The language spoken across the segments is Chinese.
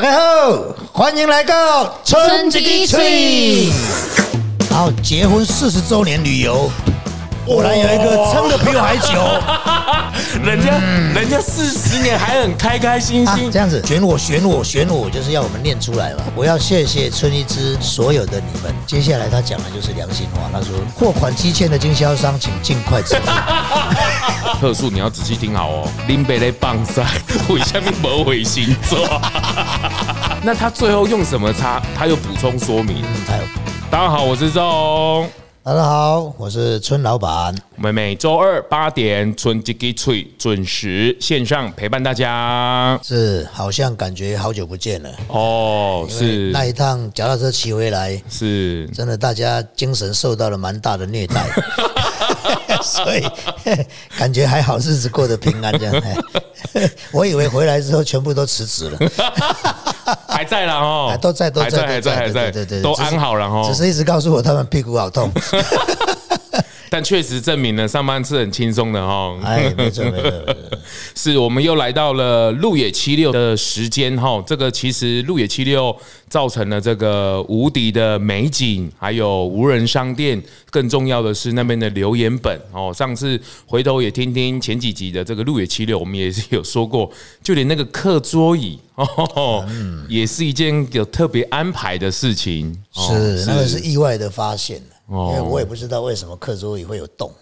大家好，欢迎来到春季吹。好，结婚四十周年旅游，果然有一个撑的比我还久。人家人家四十年还很开开心啊心，这样子选我选我选我，就是要我们念出来嘛。我要谢谢春一枝所有的你们。接下来他讲的就是良心话，他说货款积欠的经销商，请尽快支付。特殊你要仔细听好哦。林北的棒赛为下面没回星座，那他最后用什么擦？他又补充说明。还有，大家好，我是钟。大家好，我是春老板。我们每周二八点春吉吉脆准时线上陪伴大家。是，好像感觉好久不见了。哦，是那一趟脚踏车骑回来，是，真的大家精神受到了蛮大的虐待，所以 感觉还好，日子过得平安这样。我以为回来之后全部都辞职了，还在啦哦哎，都在都在还在还在还在，对对对，都安好了哦只。是一直告诉我他们屁股好痛。但确实证明了上班是很轻松的哈。哎，没错没错，是我们又来到了路野七六的时间哈，这个其实路野七六造成了这个无敌的美景，还有无人商店，更重要的是那边的留言本哦。上次回头也听听前几集的这个路野七六，我们也是有说过，就连那个课桌椅 哦，也是一件有特别安排的事情。哦是那个是意外的发现，因哦为我也不知道为什么课桌椅会有洞。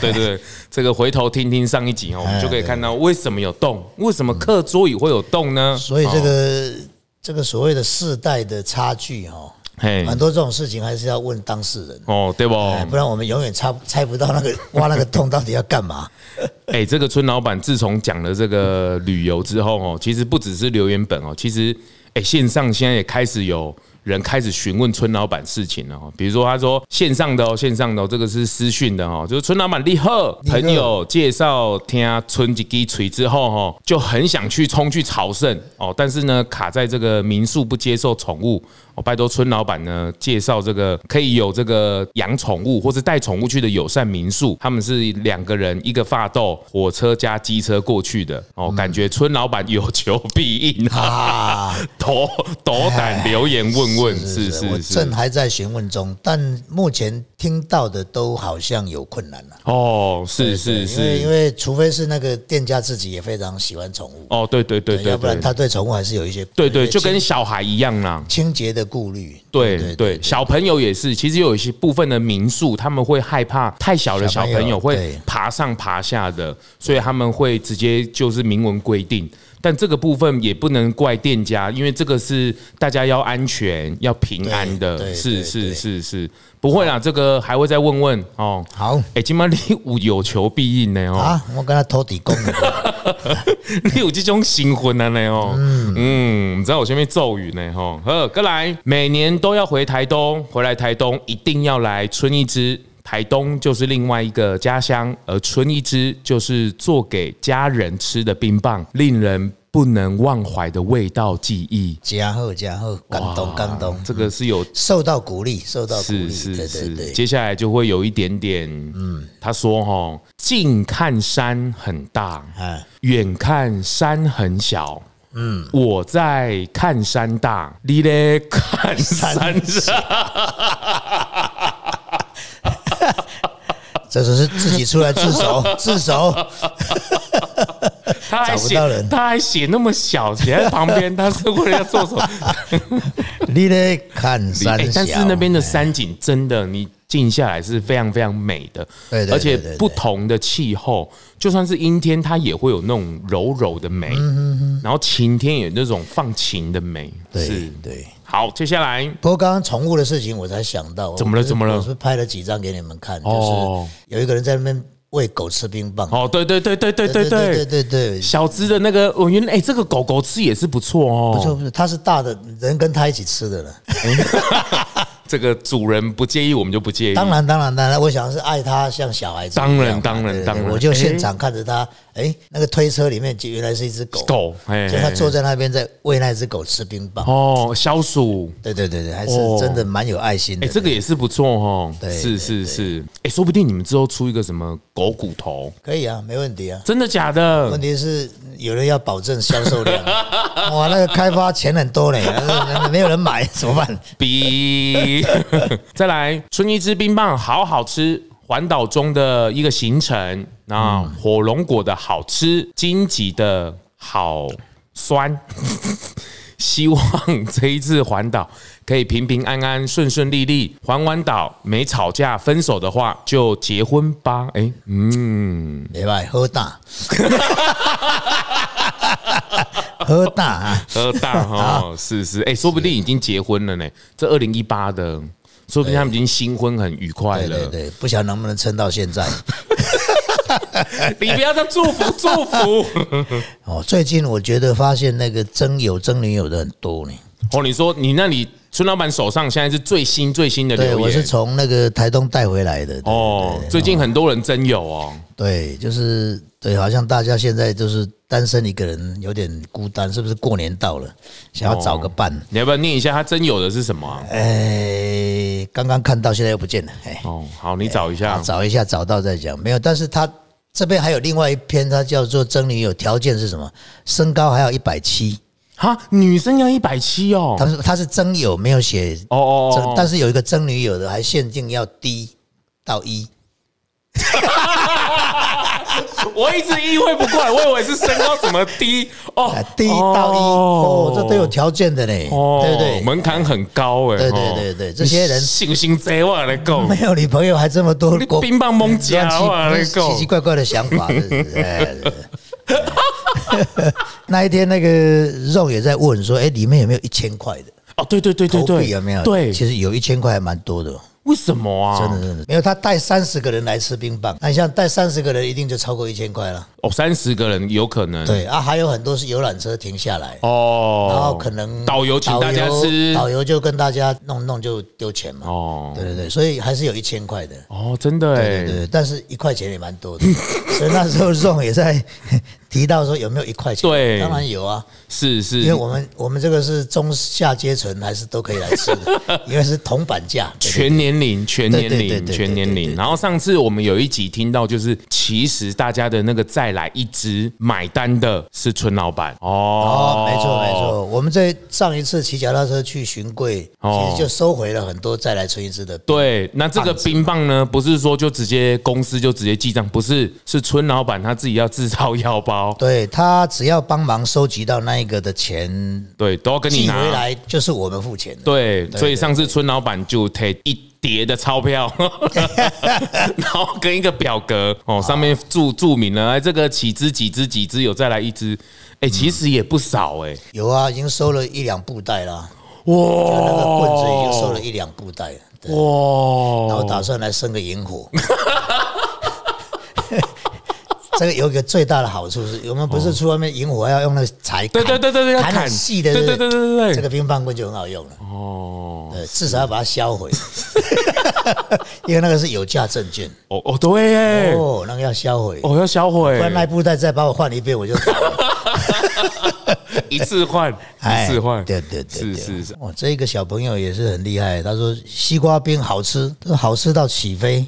对 对，对这个回头听听上一集哦，我们就可以看到为什么有洞，为什么课桌椅会有洞呢？所以这个这个所谓的世代的差距哈，嘿很多这种事情还是要问当事人。哦，对不？哎，不然我们永远猜猜不到那个 挖那个洞到底要干嘛。哎，这个村老板自从讲了这个旅游之后哦，其实不只是留言本哦，其实哎线上现在也开始有。人开始询问村老板事情了哦，比如说他说线上的哦，线上的哦，这个是私讯的哦，就是村老板厉害，朋友介绍听村几滴锤之后哦，就很想去冲去朝圣哦，但是呢卡在这个民宿不接受宠物哦，拜托村老板呢介绍这个可以有这个养宠物或者带宠物去的友善民宿，他们是两个人一个发豆火车加机车过去的哦，感觉村老板有求必应啊，啊，斗斗胆留言问问，是我是是，正还在询问中，但目前听到的都好像有困难了。哦，是是因为因是，为除非是那个店家自己也非常喜欢宠物，哦，对对对对要不然，他对宠物还是有一些对对，就跟小孩一样啦。清洁的顾虑。对对，小朋友也是，其实有一些部分的民宿，他们会害怕太小的小小朋友朋友会爬上爬下的，所以他们会直接就是明文规定。但这个部分也不能怪店家，因为这个是大家要安全、要平安的，是是是是，不会啦，这个还会再问问哦。好。哎，今晚你有有求必应呢哦，啊，我跟他偷底工了。你有这种新婚的呢哦，嗯，你知道我前面咒语呢哈，呵，哥来，每年都要回台东，回来台东一定要来春一枝。台东就是另外一个家乡，而春一枝就是做给家人吃的冰棒，令人不能忘怀的味道记忆。加厚加厚，感动哇感动，这个是有受到鼓励，受到鼓是励，是是，对。接下来就会有一点点，嗯，他说哈，近看山很大，啊，远看山很小。嗯，我在看山大，你咧看山小。这只是自己出来自首，自首。他还写他还写那么小，写在旁边，他是为了要做什么？你得看山欸，但是那边的山景真的，你静下来是非常非常美的，而且不同的气候，就算是阴天，它也会有那种柔柔的美，然后晴天有那种放晴的美，对是。对。好，接下来。不过刚刚宠物的事情，我才想到，怎么了怎么了？我是不是拍了几张给你们看，就哦是有一个人在那边喂狗吃冰棒。哦，对对对对对对对。对对对，小只的那个，我原来哎，这个狗狗吃也是不错哦，不错不错，它是大的人跟它一起吃的了。这个主人不介意，我们就不介意。当然当然当然，我想是爱他像小孩子。当然当然当然我就现场看着他哎，那个推车里面就原来是一只狗，狗，哎就他坐在那边在喂那只狗吃冰棒。哦，消暑。对对对对，还是哦真的蛮有爱心的。哎，这个也是不错哦。对是是是。哎，说不定你们之后出一个什么狗骨头，可以啊，没问题啊。真的假的问？题是有人要保证销售量，哇，那个开发钱很多呢，但是没有人买怎么办？比 再来，春一枝冰棒好好吃，环岛中的一个行程。那火龙果的好吃，荆棘的好酸。希望这一次环岛可以平平安安、顺顺利利。环完岛没吵架分手的话，就结婚吧。哎，嗯，没办法，喝大，喝大啊！喝大哦，是是，哎，说不定已经结婚了呢。这二零一八的，说不定他们已经新婚很愉快了。对对对，不晓得能不能撑到现在。你不要再祝福祝福。哦，最近我觉得发现那个征友征女友的很多呢。哦，你说你那里孙老板手上现在是最新最新的对，留言，我是从那个台东带回来的。哦，最近很多人真有哦，对，就是对，好像大家现在就是单身一个人，有点孤单，是不是？过年到了，想要找个伴。你要不要念一下他真有的是什么啊？哎，刚刚看到，现在又不见了。哎，哦，好，你找一好下。找一下，找到再讲。没有，但是他这边还有另外一篇，他叫做真女友，条件是什么？身高还要一百七。哈，女生要一百七哦。他是他是真友，没有写哦哦，但是有一个真女友的，还限定要低到一。我一直意会不过来，我以为是身高什么低哦啊，低到一哦，这都有条件的嘞，哦对不对？门槛很高哎。对对哦对对这些人信心贼我来够，没有女朋友还这么多你国冰棒蒙家乱我来够奇奇奇。怪怪的想法，那一天那个肉也在问说，哎，里面有没有一千块的哦，对对对对对，有没有？对，其实有一千块还蛮多的哦。为什么啊？真的真的没有，他带三十个人来吃冰棒，那你像带三十个人，一定就超过一千块了。哦，三十个人有可能。对啊，还有很多是游览车停下来，哦，然后可能导游请大家吃导游就跟大家弄弄就丢钱嘛。哦对对对，所以还是有一千块的。哦，真的哎，对对，但是一块钱也蛮多的，所以那时候 Ron 也在提到说有没有一块钱？对当然有啊，是是，因为我们我们这个是中下阶层，还是都可以来吃的，因为是铜板价。全年龄，全年龄，全年龄。然后上次我们有一集听到，就是其实大家的那个再来一支买单的是村老板哦哦，，没错没。错，我们在上一次骑脚踏车去巡柜，哦其实就收回了很多再来春一支的。对，那这个冰棒呢，不是说就直接公司就直接记账，不是，是村老板他自己要制造腰包，对他只要帮忙收集到那一个的钱对，都要跟你寄回拿。来，就是我们付钱的。对，所以上次村老板就贴一叠的钞票，然后跟一个表格哦，上面注注明了，哎，这个几只几只几只有再来一只，哎，其实也不少哎，有啊，已经收了一两布袋啦，哇，那个棍子已经收了一两布袋了。对，然后哇，打算来生个萤火。这个有一个最大的好处是，我们不是去外面萤火要用那个柴砍，对对对对砍。细的，对对对对对对。这个冰棒棍就很好用了。哦，对，至少要把它销毁，因为那个是有价证券。哦哦，对耶，哦，那个要销毁，哦要销毁不，然那布袋再把我换一遍，我就。一次换一次换，哎对对对，对。是是。是，哦，这个小朋友也是很厉害，他说西瓜冰好吃，好吃到起飞，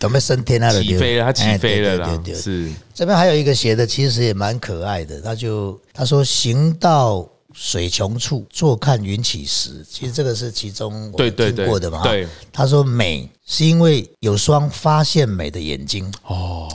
准备升天了，起飞了，它起哎飞了啦对对对，对是这边还有一个写的，其实也蛮可爱的。他就他说行到水穷处，坐看云起时。其实这个是其中我听过的嘛。对，他说美是因为有双发现美的眼睛。哦，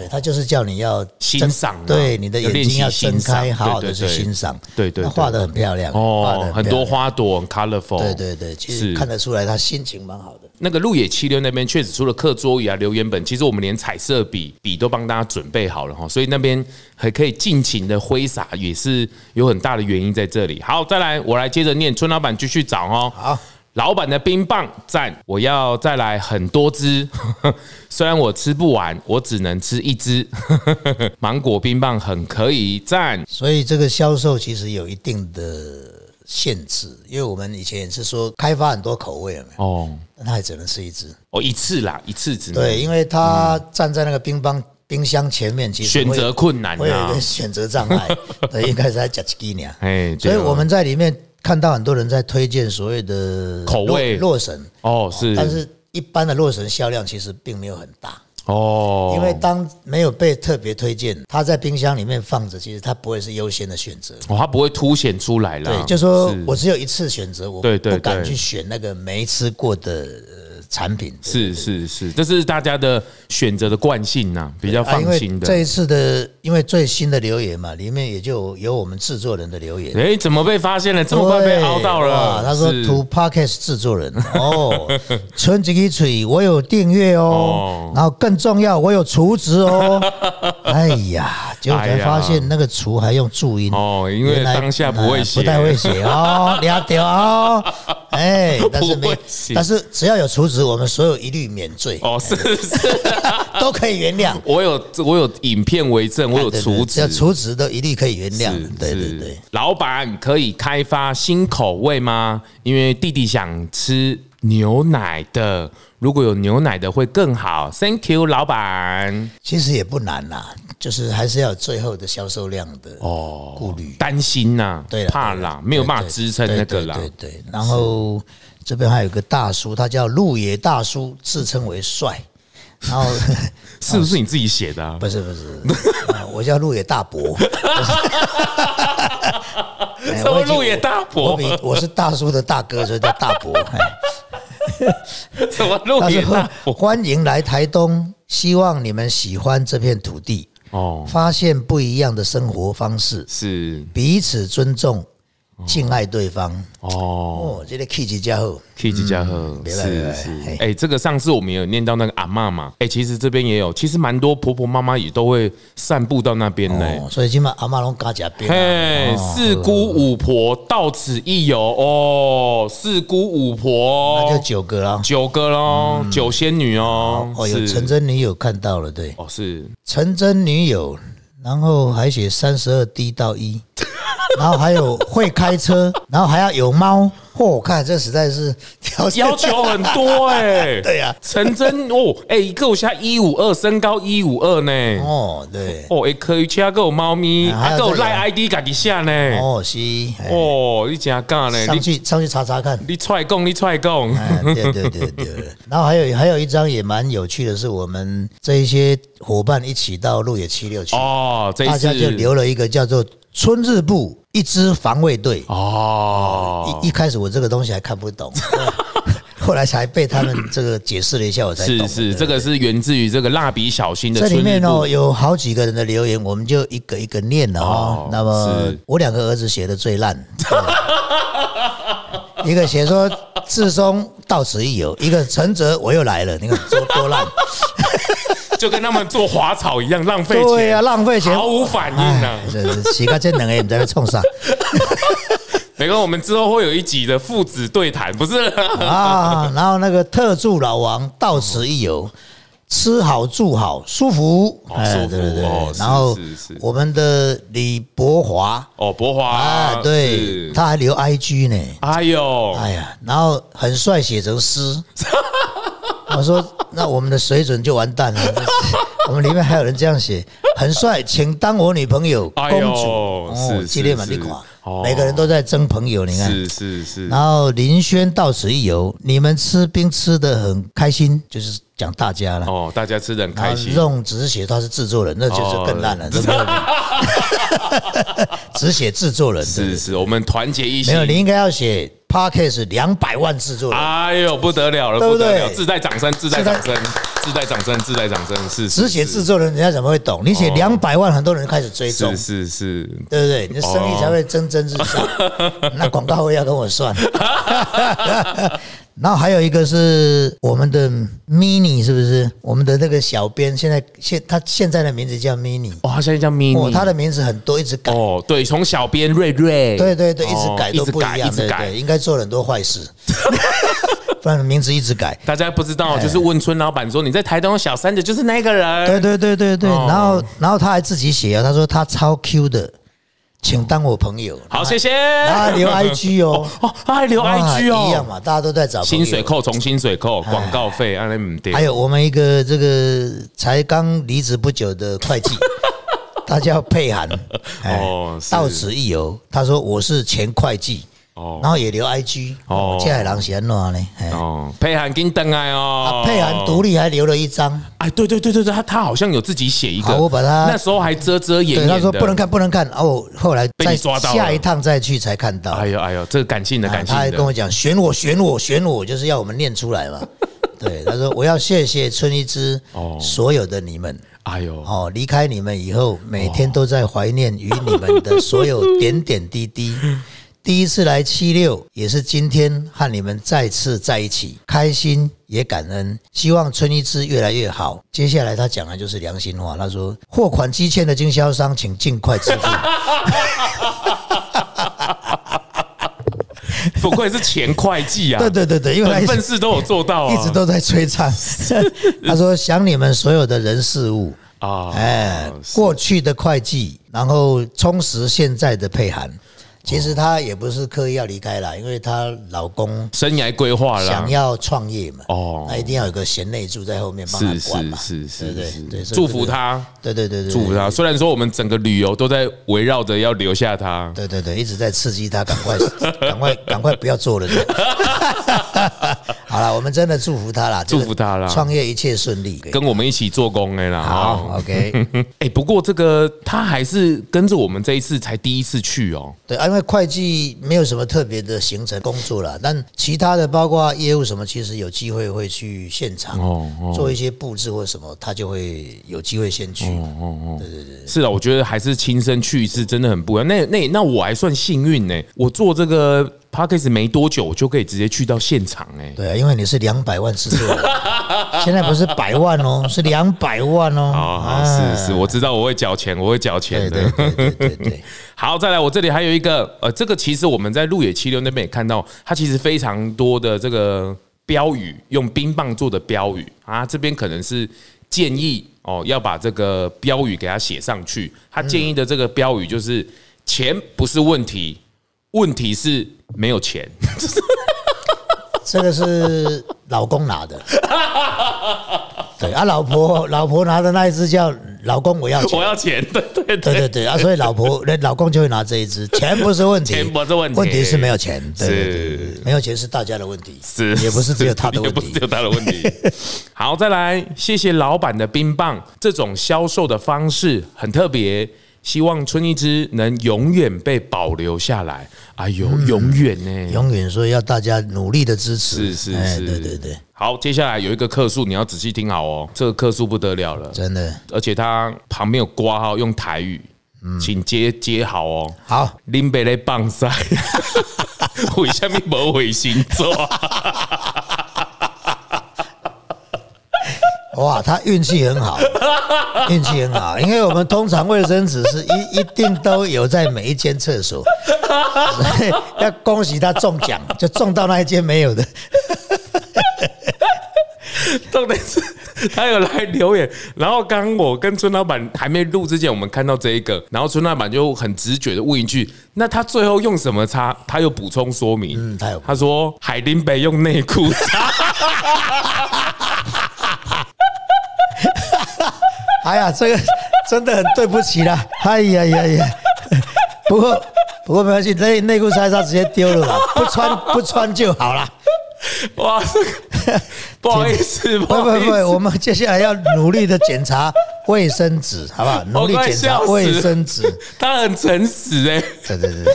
对他就是叫你要欣赏啊对你的眼睛要睁开，好好的去对对对欣赏。对对画的很漂亮，哦，很多。花朵很 colorful，对对对，其实看得出来他心情蛮好的。那个路野七六那边确实除了课桌椅啊、留言本，其实我们连彩色笔笔都帮大家准备好了哈，所以那边还可以尽情的挥洒，也是有很大的原因在这里。好，再来，我来接着念，村老板继续找哦。好，老板的冰棒赞，我要再来很多支，虽然我吃不完，我只能吃一支。芒果冰棒很可以赞，所以这个销售其实有一定的限制，因为我们以前也是说开发很多口味有？哦但他也只能吃一支。哦，一次啦，一次只能对，因为他站在那个冰棒冰箱前面其实选会择困难啊会有一个。选择障碍，对，应该是在讲几年。哎，所以我们在里面看到很多人在推荐所谓的口味洛洛神，哦是，但是一般的洛神销量其实并没有很大，哦，因为当没有被特别推荐，它在冰箱里面放着，其实它不会是优先的选择。哦，它不会凸显出来了。对，就说我只有一次选择，我对对不敢去选那个没吃过的呃产品。是是是，这是大家的选择的惯性呐，比较放心的。这一次的，因为最新的留言嘛，里面也就有我们制作人的留言。哎，怎么被发现了？这么快被凹到了？他说是 To Podcast 制作人 哦，春吉吉嘴我有订阅哦哦，然后更重要，我有厨子哦。哎呀，结果才发现那个厨还用注音哦因为当下不会写不太会写哦，了解哦。哎，但是没，但是只要有厨子，我们所有一律免罪，哦，是是，都可以原谅。我有我有影片为证，我有厨子要。厨子都一律可以原谅是。对对对。老板可以开发新口味吗？因为弟弟想吃牛奶的，如果有牛奶的会更好。Thank you，老板。其实也不难啦，就是还是要有最后的销售量的哦，顾虑。担心呐，对怕啦，没有办法支撑那个啦。对对对，然后这边还有个大叔，他叫鹿野大叔，自称为帅。然后 是不是你自己写的啊？不是不是，啊我叫鹿野大伯。哎什么鹿野大伯我比我是大叔的大哥，所以叫大伯。哎什么鹿他野大？欢迎来台东，希望你们喜欢这片土地，哦，发现不一样的生活方式，是彼此尊重，敬爱对方。哦。哦，这个 K 级家伙。K 级家和别来别来是是嘿，哎，这个上次我们有念到那个阿嬷嘛，哎，其实这边也有，其实蛮多婆婆妈妈也都会散步到那边呢。哦，所以今晚阿妈拢加加边嘿，啊，四姑五婆到此一游哦，四姑五婆那就九个啦。九个喽，九仙女哦，哦，有是陈真女友看到了，对，哦是陈真女友，然后还写三十二 D 到一，然后还有会开车，然后还要有猫。嚯，我看这实在是条件要求很多哎。对呀陈真哦，哎，一个我现在一五二，身高一五二呢。哦，对，哦，哎，可以其他个有猫咪，啊还有赖 ID 家己下呢。哦，是，哎哦，你真干呢？上你去上去查查看。你踹供，你踹供。哎，对对对对。然后还有还有一张也蛮有趣的，是我们这一些伙伴一起到路野七六去，哦，这一次大家就留了一个叫做“春日部一支防卫队”。哦，一一开始我这个东西还看不懂，后来才被他们这个解释了一下，我才懂。是是，这个是源自于这个蜡笔小新的这里面哦有好几个人的留言，我们就一个一个念了哦哦。那么我两个儿子写的最烂，一个写说志松到此一游，一个陈泽我又来了，你看多多烂。就跟他们做滑草一样，浪费钱，对呀、浪费钱，毫无反应啊哎。这这洗个这两个也不知道在冲啥 没关系，我们之后会有一集的父子对谈，不是？啊。然后那个特助老王到此一游，吃好住好舒服，哦舒服对对对哦。然后我们的李博华哦，博华啊，对，他还留 IG 呢。哎呦，哎呀，然后很帅，写成诗。我说，那我们的水准就完蛋了。我们里面还有人这样写，很帅，请当我女朋友，公主。哦是，激烈嘛，你看哦，每个人都在争朋友，你看。是是是，然后林轩到此一游，你们吃冰吃的很开心，就是讲大家了。哦，大家吃的很开心。用只是写他是制作人，那就是更烂了。哦 对不对 只写制作人，对是是，我们团结一心没有，你。应该要写 podcast 两百万制作人。哎呦，不得了了，对不对不得了！自带掌声，自带掌声，自带掌声，自带掌声，是只写是制作人，人家怎么会懂？你写两百万，很多人开始追踪是，是是，对不对？你的生意才会蒸蒸日上。那广告费要跟我算。然后还有一个是我们的 mini，是不是？我们的那个小编现在现他现在的名字叫 mini，哦，他现在叫 mini，哦，他的名字很多，一直改。哦，对，从小编瑞瑞，对对对，一直哦改都不一一样，直改，应该做了很多坏事，不然名字一直改。大家不知道，就是问村老板说你在台东有小三的，就是那个人。对对对对对，哦然后然后他还自己写啊，他说他超 Q 的，请当我朋友。好，谢谢。然后留 IG 哦，哦，他还留 IG 哦一样哦，嘛，大家都在找薪水。扣从薪水扣，广告费按那唔对还。有我们一个这个才刚离职不久的会计，他叫佩涵，哎哦到此一游。他说我是前会计，哦然后也留 IG，哦哦，这海人是安怎呢？哎哦，佩涵跟登来哦啊，，佩涵独立还留了一张，哎，对对对对对，他他好像有自己写一个，我把他那时候还遮遮掩，掩。他说不能看，不能看。哦，后来被抓到下一趟再去才看到。哎呦哎呦，这个感性的啊感性的，他还跟我讲选我选我选我，就是要我们念出来嘛。对，他说我要谢谢春一枝哦所有的你们哎呦，哦，离开你们以后，每天都在怀念与你们的所有点点滴滴。第一次来七六，也是今天和你们再次在一起，开心也感恩。希望春一枝越来越好。接下来他讲的就是良心话，他说货款积欠的经销商，请尽快支付。不愧是前会计啊，对对对对，因为他本一直分事都有做到啊，一直都在催账。他说想你们所有的人事物，啊，哎，过去的会计，然后充实现在的佩涵。其实她也不是刻意要离开啦，因为她老公生涯规划了想，要创业嘛，哦。那一定要有个贤内助在后面帮他管嘛，是是对不对？是。对，祝福她，对对对对，祝福她。虽然说我们整个旅游都在围绕着要留下她，对对对，一直在刺激她，赶快 赶快赶快不要做了。对好了，我们真的祝福他啦，祝福他啦创业一切顺利。跟我们一起做工哎啦。好哦，OK。哎，不过这个他还是跟着我们这一次才第一次去哦。对啊，因为会计没有什么特别的行程工作啦，但其他的包括业务什么，其实有机会会去现场哦哦做一些布置或什么，他就会有机会先去。哦哦，对对对是啊，我觉得还是亲身去一次真的很不一样。那那那我还算幸运呢，我做这个 p a c k a g e 没多久，我就可以直接去到现场哎。对啊，因为你是两百万制作人，现在不是百万哦，是两百万哦。好好啊是是，我知道我会缴钱，我会缴钱对的。对对对对对，好，再来，我这里还有一个，呃，这个其实我们在路野七六那边也看到，它其实非常多的这个标语，用冰棒做的标语啊，这边可能是建议哦，要把这个标语给它写上去。他建议的这个标语就是：钱不是问题，问题是没有钱。这个是老公拿的。对啊，老婆老婆拿的那一只叫老公我要钱我。要钱，对对对。对对对啊，所以老婆 那老公就会拿这一支，钱不是问题，钱不是问题问题是没有钱。对对对是对，对没有钱是大家的问题，是，也不是只有他的问题也不是只。有他的问题。好，再来，谢谢老板的冰棒，这种销售的方式很特别，希望春一枝能永远被保留下来。哎呦，永远呢？永远说要大家努力的支持，哎是是是，对对对，好，接下来有一个客诉，你要仔细听好哦，这个客诉不得了了，真的而且它旁边有挂号，用台语，请接接好哦。好。林北的棒赛，为什么没回星座？哇，他运气很好，运气很好，因为我们通常卫生纸是一一定都有在每一间厕所，所以要恭喜他中奖，就中到那一间没有的。重点是他有来留言，然后刚刚我跟村老板还没录之前，我们看到这一个，然后村老板就很直觉的问一句：“那他最后用什么擦？”他有补充说明，嗯他有他说海林北用内裤擦，哎呀，这个真的很对不起啦！哎呀呀呀！不过不过没关系，内内裤擦一擦直接丢了啦，不穿不穿就好了。哇，这个 不好意思，不不不我们接下来要努力的检查卫生纸，好不好？努力检查卫生纸，他很诚实哎、对对对，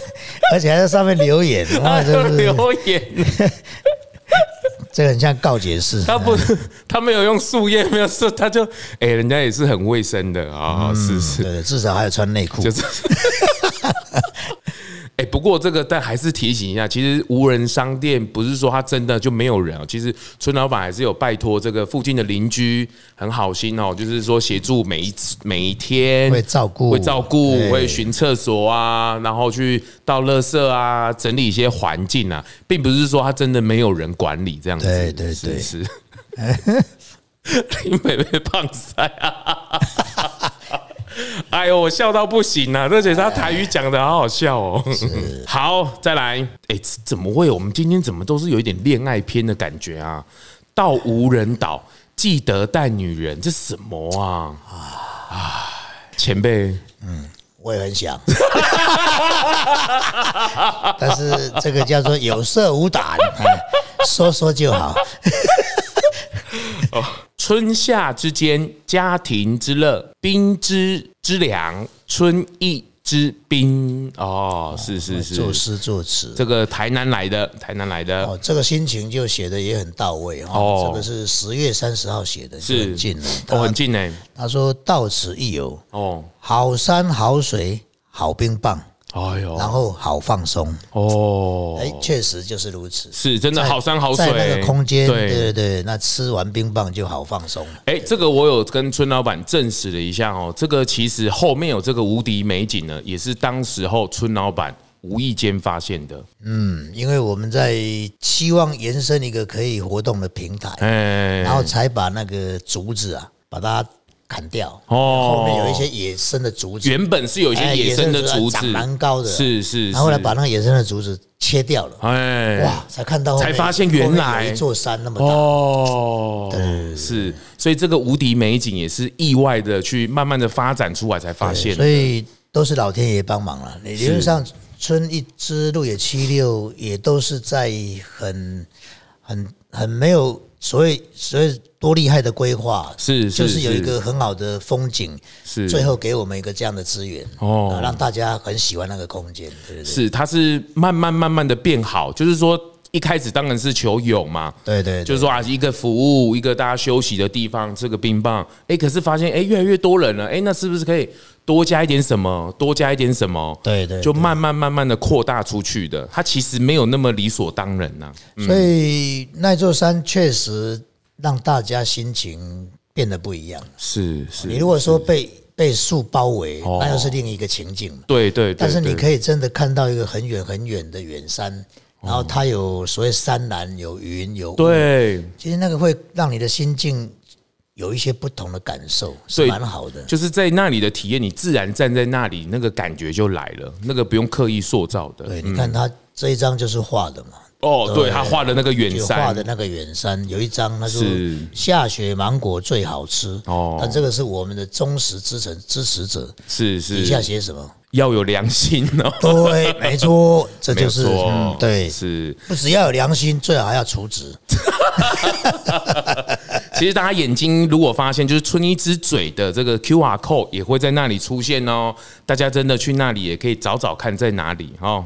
而且还在上面留言，哇，真是留言，这个很像告解式。他不，他没有用树叶，没有说，他就哎、人家也是很卫生的啊、是是，对对，至少还有穿内裤。就是。哎、不过这个但还是提醒一下，其实无人商店不是说它真的就没有人啊。其实村老板还是有拜托这个附近的邻居，很好心哦，就是说协助每一次每一天会照顾会照顾，对会巡厕所啊，然后去倒垃圾啊，整理一些环境啊，并不是说他真的没有人管理这样子。对对对是是。林北被胖 塞啊！哎呦，我笑到不行啊！而且他台语讲的好好笑哦。好，再来，哎，怎么会？我们今天怎么都是有一点恋爱片的感觉啊？到无人岛，记得带女人，这什么啊？啊，前辈，嗯，我也很想，但是这个叫做有色无胆，哎说说就好。哦，春夏之间，家庭之乐，冰之之凉，春意之冰。哦，是是是，作诗作词，这个台南来的，台南来的，哦，这个心情就写的也很到位哦哦。这个是十月三十号写的，是很近了。哦，很近呢。他说到此一游，哦，好山好水好冰棒，哎呦，然后好放松。哦，哎，确实就是如此。是真的好山好水，在那个空间，对对对对，那吃完冰棒就好放松。哎，这个我有跟村老板证实了一下哦，这个其实后面有这个无敌美景呢，也是当时候村老板无意间发现的。嗯，因为我们在希望延伸一个可以活动的平台，哎，然后才把那个竹子啊，把它砍掉。哦。后面有一些野生的竹子，原本是有一些哎野生的竹长子，蛮高的，是是，然后后来把那个野生的竹子切掉了，哎。哇，才看到才发现原来一座山那么大。哦，对。是，所以这个无敌美景也是意外的去慢慢的发展出来才发现的，所以都是老天爷帮忙了。理论上，村一支路野七六也都是在很很很没有所以所以多厉害的规划，是是就是有一个很好的风景，是。最后给我们一个这样的资源，哦。啊让大家很喜欢那个空间，对对对。是，它是慢慢慢慢的变好，就是说一开始当然是求有嘛，对对，就是说啊，一个服务，一个大家休息的地方，这个冰棒，哎，可是发现哎越来越多人了，哎，那是不是可以多加一点什么，多加一点什么？对对，就慢慢慢慢的扩大出去的，它其实没有那么理所当然呐、所以那座山确实让大家心情变得不一样。是是，你如果说被被树包围，哦。那又是另一个情境嘛。对对对，但是你可以真的看到一个很远很远的远山，然后它有所谓山岚、有云、有雾，对，其实那个会让你的心境有一些不同的感受，是蛮好的。就是在那里的体验，你自然站在那里，那个感觉就来了，那个不用刻意塑造的。对，你看他这一张就是画的嘛，哦，对他画的那个远山画的，那个远山，有一张那是下雪芒果最好吃哦但这个是我们的忠实支持支持者，是是底下是写什么？要有良心哦，对，没错，这就是嗯，对，是。不只要有良心，最好还要除职。其实大家眼睛如果发现，就是春一之嘴的这个 Q R code 也会在那里出现哦。大家真的去那里也可以找找看在哪里哦。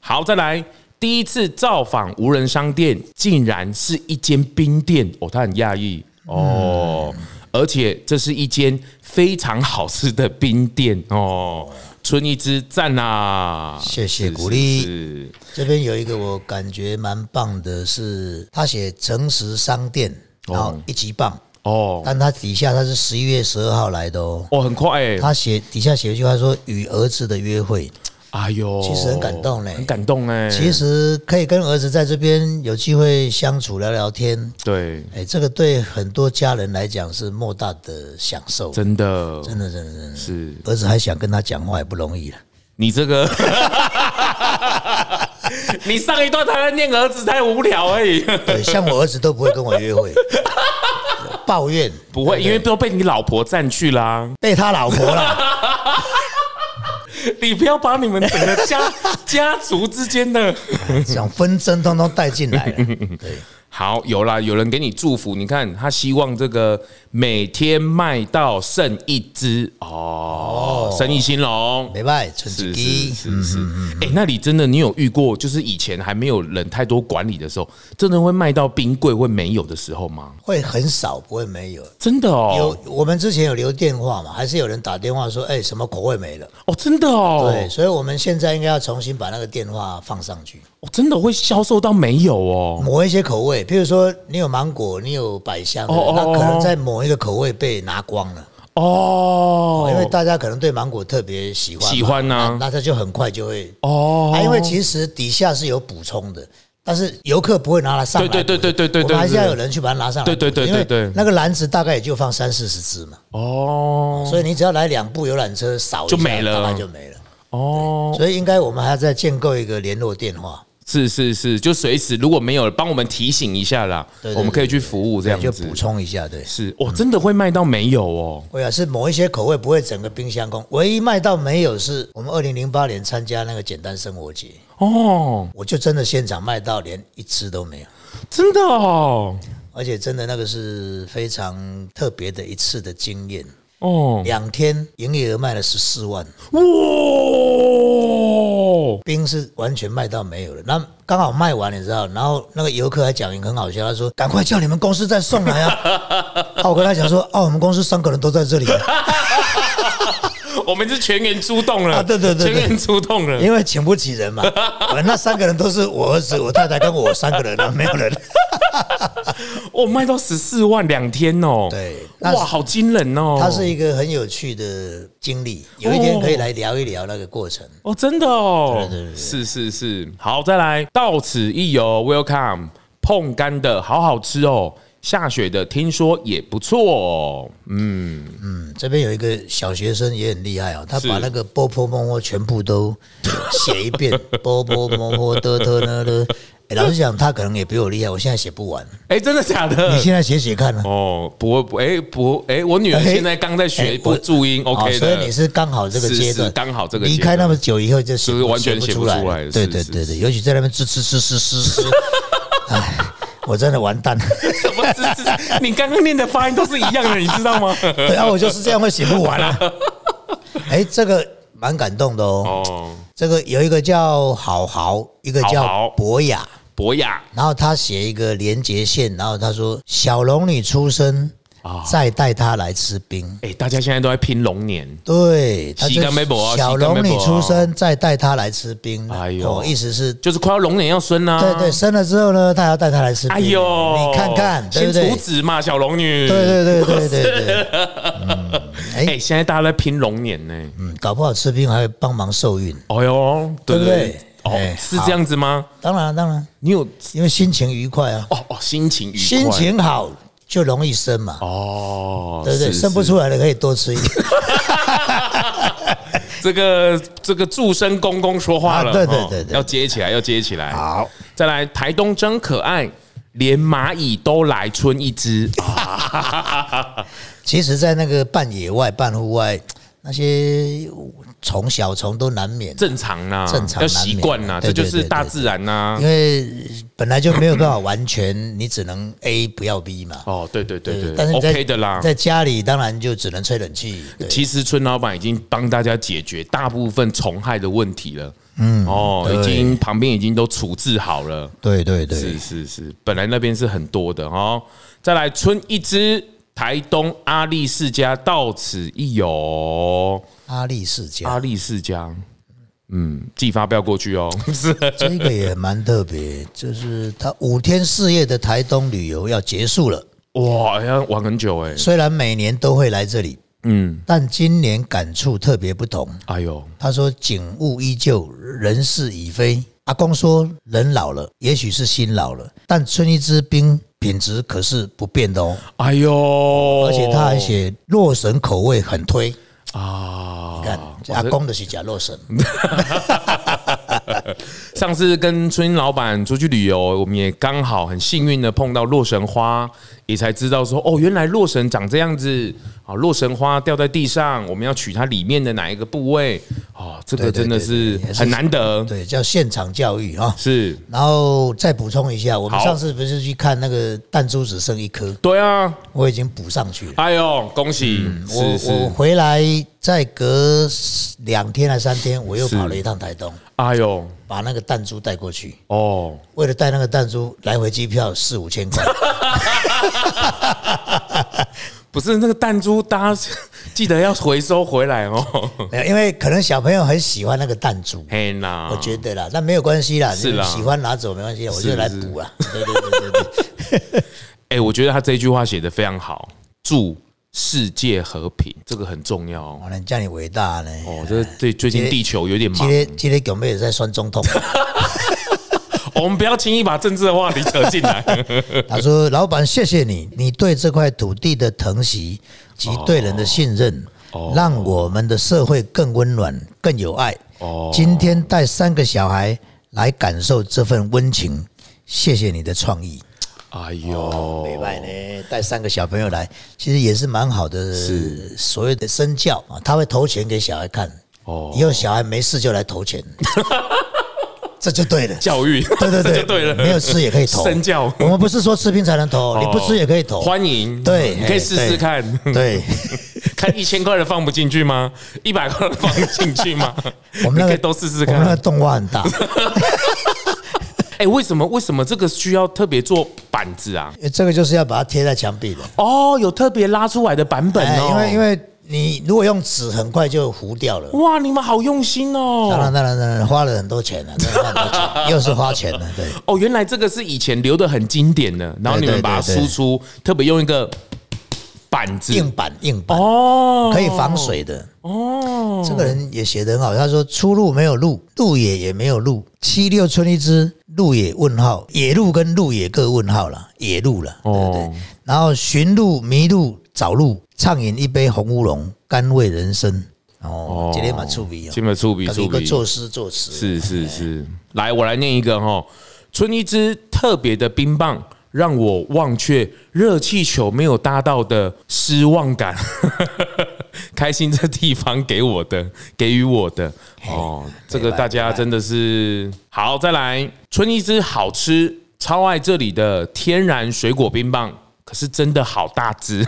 好，再来。第一次造访无人商店，竟然是一间冰店哦，他很讶异。哦，而且这是一间非常好吃的冰店哦。春一之赞啊，谢谢鼓励。这边有一个我感觉蛮棒的是，他写诚实商店，然后一级棒，哦。但他底下他是十一月十二号来的哦。哦，很快哎，他写底下写一句话说：“与儿子的约会，哎呦，其实很感动嘞。很感动哎，其实可以跟儿子在这边有机会相处聊聊天，对，哎，这个对很多家人来讲是莫大的享受。真的，真的，真的，真的，是。儿子还想跟他讲话也不容易了。你这个，你上一段他在念儿子太无聊而已，对，像我儿子都不会跟我约会，抱怨。不会，因为都被你老婆占去啦。被他老婆了。你不要把你们整个家 家族之间的 这种纷争通通带进来了。对，好有啦，有人给你祝福，你看他希望这个每天卖到剩一只哦，生意兴隆。没办法，存是是。是是，哎、那你真的你有遇过，就是以前还没有人太多管理的时候，真的会卖到冰柜会没有的时候吗？会很少，不会没有。真的哦，有我们之前有留电话嘛，还是有人打电话说，哎，什么口味没了？哦，真的哦，对，所以我们现在应该要重新把那个电话放上去，哦，真的会销售到没有哦。抹一些口味，譬如说你有芒果，你有百香的，哦哦那可能在某一个口味被拿光了，哦，因为大家可能对芒果特别喜欢，喜欢啊。那那它就很快就会哦。啊，因为其实底下是有补充的，但是游客不会拿来上来捕，对对对对对对我们还是要有人去把它拿上来对对对对因为那个篮子大概也就放三四十只嘛，哦。所以你只要来两部游览车扫就没了。大概就没了。哦，所以应该我们还要再建构一个联络电话，是是是，就随时如果没有，帮我们提醒一下啦，我们可以去服务这样子就补。充一下，对。是哦，真的会卖到没有哦？会啊，是某一些口味不会整个冰箱空，唯一卖到没有是我们二零零八年参加那个简单生活节，哦，我就真的现场卖到连一只都没有，真的哦，而且真的那个是非常特别的一次的经验。哦，两天营业额卖了十四万，哇，冰是完全卖到没有了。那刚好卖完，你知道，然后那个游客还讲一个很好笑，他说：“赶快叫你们公司再送来啊！”啊，我跟他讲说：“哦，我们公司三个人都在这里。” 我们是全员出动了，啊对对对对全员出动了。因为请不起人嘛，我那三个人都是我儿子、我太太跟我三个人啊，没有人。哦，卖到十四万两天哦，对那哇，好惊人哦！它是一个很有趣的经历，有一天可以来聊一聊那个过程。哦，真的哦，对对对是是是，好，再来，到此一游，Welcome，碰干的好好吃哦，下雪的听说也不错哦，嗯，嗯，这边有一个小学生也很厉害哦，他把那个波波摸摸全部都写一遍，波波摸摸的的呢的。哎老实讲，他可能也比我厉害，我现在写不完。哎，真的假的你的？现在写写看呢？哦，不会不，哎不，哎，我女儿哎现在刚在学哎不注音哦，OK 所以，你是刚好这个是阶段是，刚好这个离开那么久以后就是完全写不出来。对对对对，尤其在那边吱吱吱吱吱吱，哎，我真的完蛋了。什么字字？你刚刚念的发音都是一样的，你知道吗？对啊，我就是这样会写不完啊。哎，这个蛮感动的哦。哦，这个有一个叫好豪，一个叫博雅，博雅然后他写一个连接线，然后他说小龙女出生，啊再带她来吃冰。哎，大家现在都在拼龙年，对，他就洗干没博啊小龙女出生，再带她来吃冰。哎呦哦，意思是就是快要龙年要生啦、对对，生了之后呢，他还要带她来吃冰。哎呦，你看看，对先不对处？子嘛，小龙女。对对对对对对，嗯，哎、哎，现在大家在拼龙年呢。嗯，搞不好吃冰还会帮忙受孕。哎呦，对不对？哦哎，是这样子吗？当然当然，你有因为心情愉快啊，哦哦，心情愉快，心情好就容易生嘛，哦，对不对？是生不出来的可以多吃一点。这个这个助生公公说话了，啊对对哦对对要接起来，要接起来。好，再来，台东真可爱，连蚂蚁都来春一只啊！其实，在那个半野外、半户外，那些虫、小虫都难免，正常啦，正常要习惯啦，这就是大自然呐因。为本来就没有办法完全，你只能 A 不要 B 嘛。哦，对对对对但是在，OK 的啦。在家里当然就只能吹冷气。对其实村老板已经帮大家解决大部分虫害的问题了。嗯，哦，已经旁边已经都处置好了。对对对是是是，本来那边是很多的哦。再来村一只，台东阿力世家到此一游。阿力世家阿力世家，嗯，寄发票过去哦。是 这个也蛮特别，就是他五天四夜的台东旅游要结束了。哇，要玩很久哎。虽然每年都会来这里，嗯，但今年感触特别不同。哎呦，他说：“景物依旧，人事已非。”阿公说：“人老了，也许是心老了，但春一支冰品质可是不变的哦。哎呦，而且他还写洛神口味很推，啊，看哇阿公的是假洛神，上次跟春老板出去旅游，我们也刚好很幸运的碰到洛神花，也才知道说哦，原来洛神长这样子啊！洛神花掉在地上，我们要取它里面的哪一个部位？哦，这个真的是很难得。对，叫现场教育啊。是，然后再补充一下，我们上次不是去看那个弹珠只剩一颗，对啊，我已经补上去了。哎呦，恭喜！嗯我我回来再隔两天还三天，我又跑了一趟台东，哎呦，把那个弹珠带过去。哦，为了带那个弹珠，来回机票四五千块。不是那个弹珠，大家记得要回收回来哦。没有，因为可能小朋友很喜欢那个弹珠，嘿啦，我觉得啦，那没有关系啦，是啦你喜欢拿走没关系，我就来补啊。对对对对对，哎、我觉得他这句话写的非常好，祝世界和平，这个很重要哦。我能叫你伟大呢。哦，这对最近地球有点忙今天今天有没有在算总统？我们不要轻易把政治的话题扯进来。他说：“老板，谢谢你，你对这块土地的疼惜及对人的信任，让我们的社会更温暖、更有爱。哦。今天带三个小孩来感受这份温情，谢谢你的创意。哎呦，美拜呢，带三个小朋友来，其实也是蛮好的，是。所谓的身教啊，他会投钱给小孩看，哦。以后小孩没事就来投钱，这就对了。”教育，对对这对，就对了，没有吃也可以投。身教我们不是说吃冰才能投，你不吃也可以投。欢迎，对你可以试试看，对，看一千块的放不进去吗？一百块的放进去吗？我们那个你可以都试试我们那个看。洞挖很大，哎，为什么为什么这个需要特别做板子啊？这个就是要把它贴在墙壁的。哦，有特别拉出来的版本哎，哦，因为因为你如果用纸，很快就糊掉了。哇，你们好用心哦当哦。然当然当然花了很多钱了，真的花很多钱，又是花钱了，对。哦，原来这个是以前留的很经典的，然后你们把它输出，特别用一个板子硬板硬板哦，可以防水的。哦。这个人也写得很好，他说出路没有路，路野也没有路，七六村一支路野问号，野路跟路野各问号了，野路了，对不对哦？然后寻路迷路找路，畅饮一杯红乌龙，甘味人生。哦，今天蛮出名哦，这么出笔出笔，一个作诗作词，是是是，来，我来念一个哈。春一支特别的冰棒，让我忘却热气球没有搭到的失望感。开心这地方给我的，给予我的哦，这个大家真的是好。再来，春一支好吃，超爱这里的天然水果冰棒，可是真的好大只，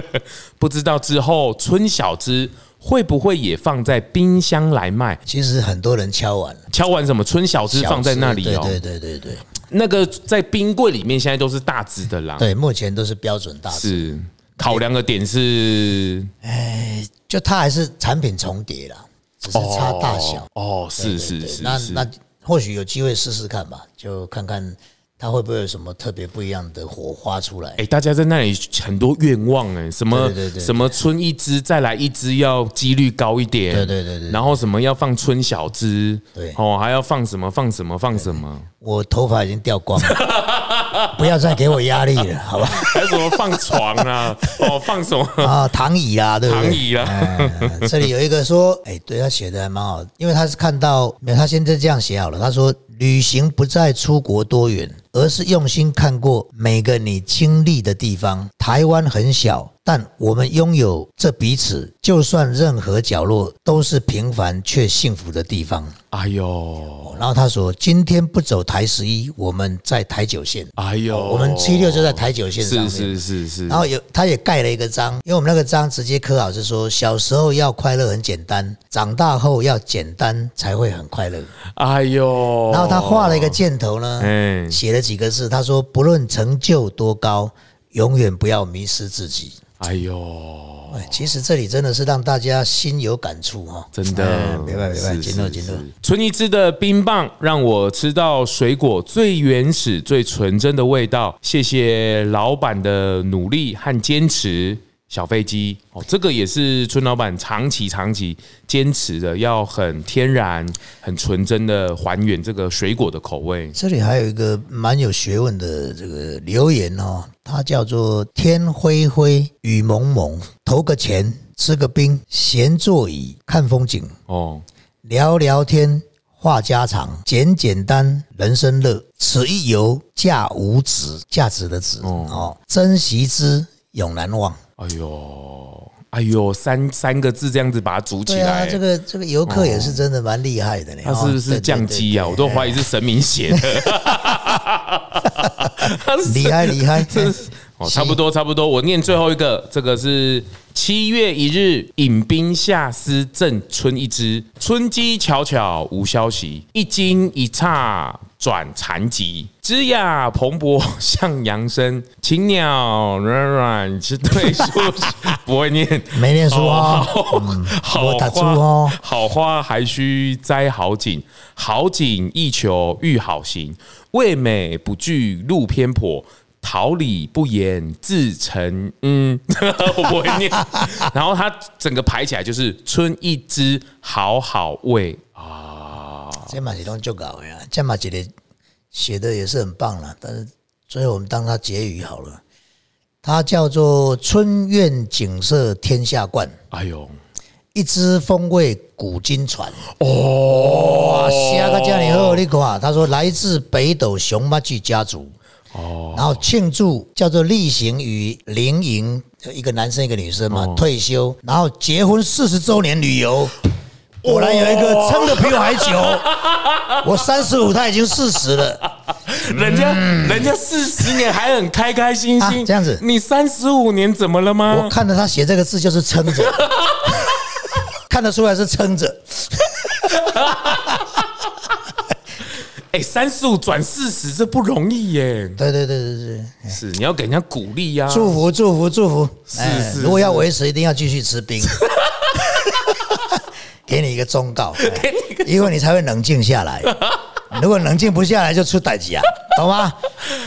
不知道之后春小只会不会也放在冰箱来卖？其实很多人敲完了，敲完什么？春小只放在那里哦，对对对对对那个在冰柜里面现在都是大只的啦，对，目前都是标准大只，是。考量的点是？哎就它还是产品重叠了，只是差大小。哦，是是是，那那或许有机会试试看吧，就看看它会不会有什么特别不一样的火花出来。哎，大家在那里很多愿望哎，什么什么春一只再来一只要几率高一点，对对对对然后什么要放春小枝，对。哦，还要放什么放什么放什么，我头发已经掉光了，不要再给我压力了，好吧？还有什么放床啊，哦，放什么啊，躺椅啊，对不对？躺椅啊，哎这里有一个说，哎，对他写的还蛮好，因为他是看到，没有，他现在这样写好了。他说，旅行不再出国多远，而是用心看过每个你经历的地方。台湾很小，但我们拥有这彼此，就算任何角落都是平凡却幸福的地方。哎呦，然后他说，今天不走台十一，我们在台九线。哎呦，我们七六就在台九线上面。是是是是，然后有，他也盖了一个章，因为我们那个章直接刻好是说，小时候要快乐很简单，长大后要简单才会很快乐。哎呦，然后他画了一个箭头呢，哎写了几个字，他说不论成就多高，永远不要迷失自己。哎呦，哎，其实这里真的是让大家心有感触哈，真的哎，明白明白，是金乐金乐，是是春一枝的冰棒让我吃到水果最原始、最纯真的味道。谢谢老板的努力和坚持。小飞机哦，这个也是村老板长期长期坚持的，要很天然、很纯真的还原这个水果的口味。这里还有一个蛮有学问的这个留言哦，它叫做“天灰灰，雨蒙蒙，投个钱，吃个冰，闲座椅看风景，哦，聊聊天，话家常，简简单，人生乐。此一游，价无值，价值的值哦，珍惜之，永难忘。哎呦，哎呦，三三个字这样子把它组起来，这个这个游客也是真的蛮厉害的呢。他是不是降机啊？我都怀疑是神明写的。厉害厉害。哦，差不多差不多。我念最后一个，这个是七月一日，引兵下司镇村一枝，春鸡巧巧无消息，一惊一乍转残疾，枝桠蓬勃向阳生，禽鸟软软是对树，不会念。没念书哦，好我打住花哦，好花还需栽好景，好景亦求遇好行，味美不惧路偏颇。桃李不言自成，嗯，我不会念。然后它整个排起来就是春一枝好好味啊，这嘛是拢足搞的啊，这嘛一个写的也是很棒了，但是最后我们当它结语好了。它叫做“春苑景色天下冠”，哎呦，一支风味古今传。哦，下个这样好，你看，他说来自北斗熊猫剧家族。哦，然后庆祝叫做例行与灵营，一个男生一个女生嘛，退休，然后结婚四十周年旅游。果然有一个撑的比我还久，我三十五，他已经四十了。人家人家四十年还很开开心心，这样子，你三十五年怎么了吗？我看着他写这个字就是撑着，看得出来是撑着。哎，三十五转四十，这不容易耶。对对对对对，是你要给人家鼓励呀，祝福祝福祝福。是是，如果要维持，一定要继续吃冰。给你一个忠告，因为你才会冷静下来。如果冷静不下来，就出代级啊，懂吗？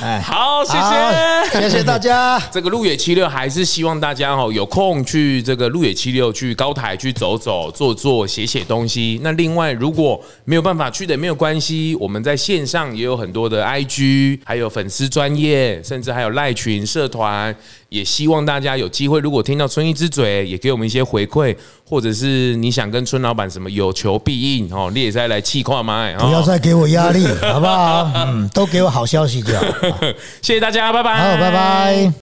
哎，好，谢谢，谢谢大家。这个路野七六还是希望大家哦有空去这个路野七六去高台去走走、坐坐、写写东西。那另外如果没有办法去的没有关系，我们在线上也有很多的 IG，还有粉丝专业，甚至还有赖群社团。也希望大家有机会，如果听到春一之嘴，也给我们一些回馈，或者是你想跟春老板什么有求必应哦，你也再来气跨麦，不要再给我压力，好不好？嗯，都给我好消息就好。谢谢大家，拜拜。好，拜拜。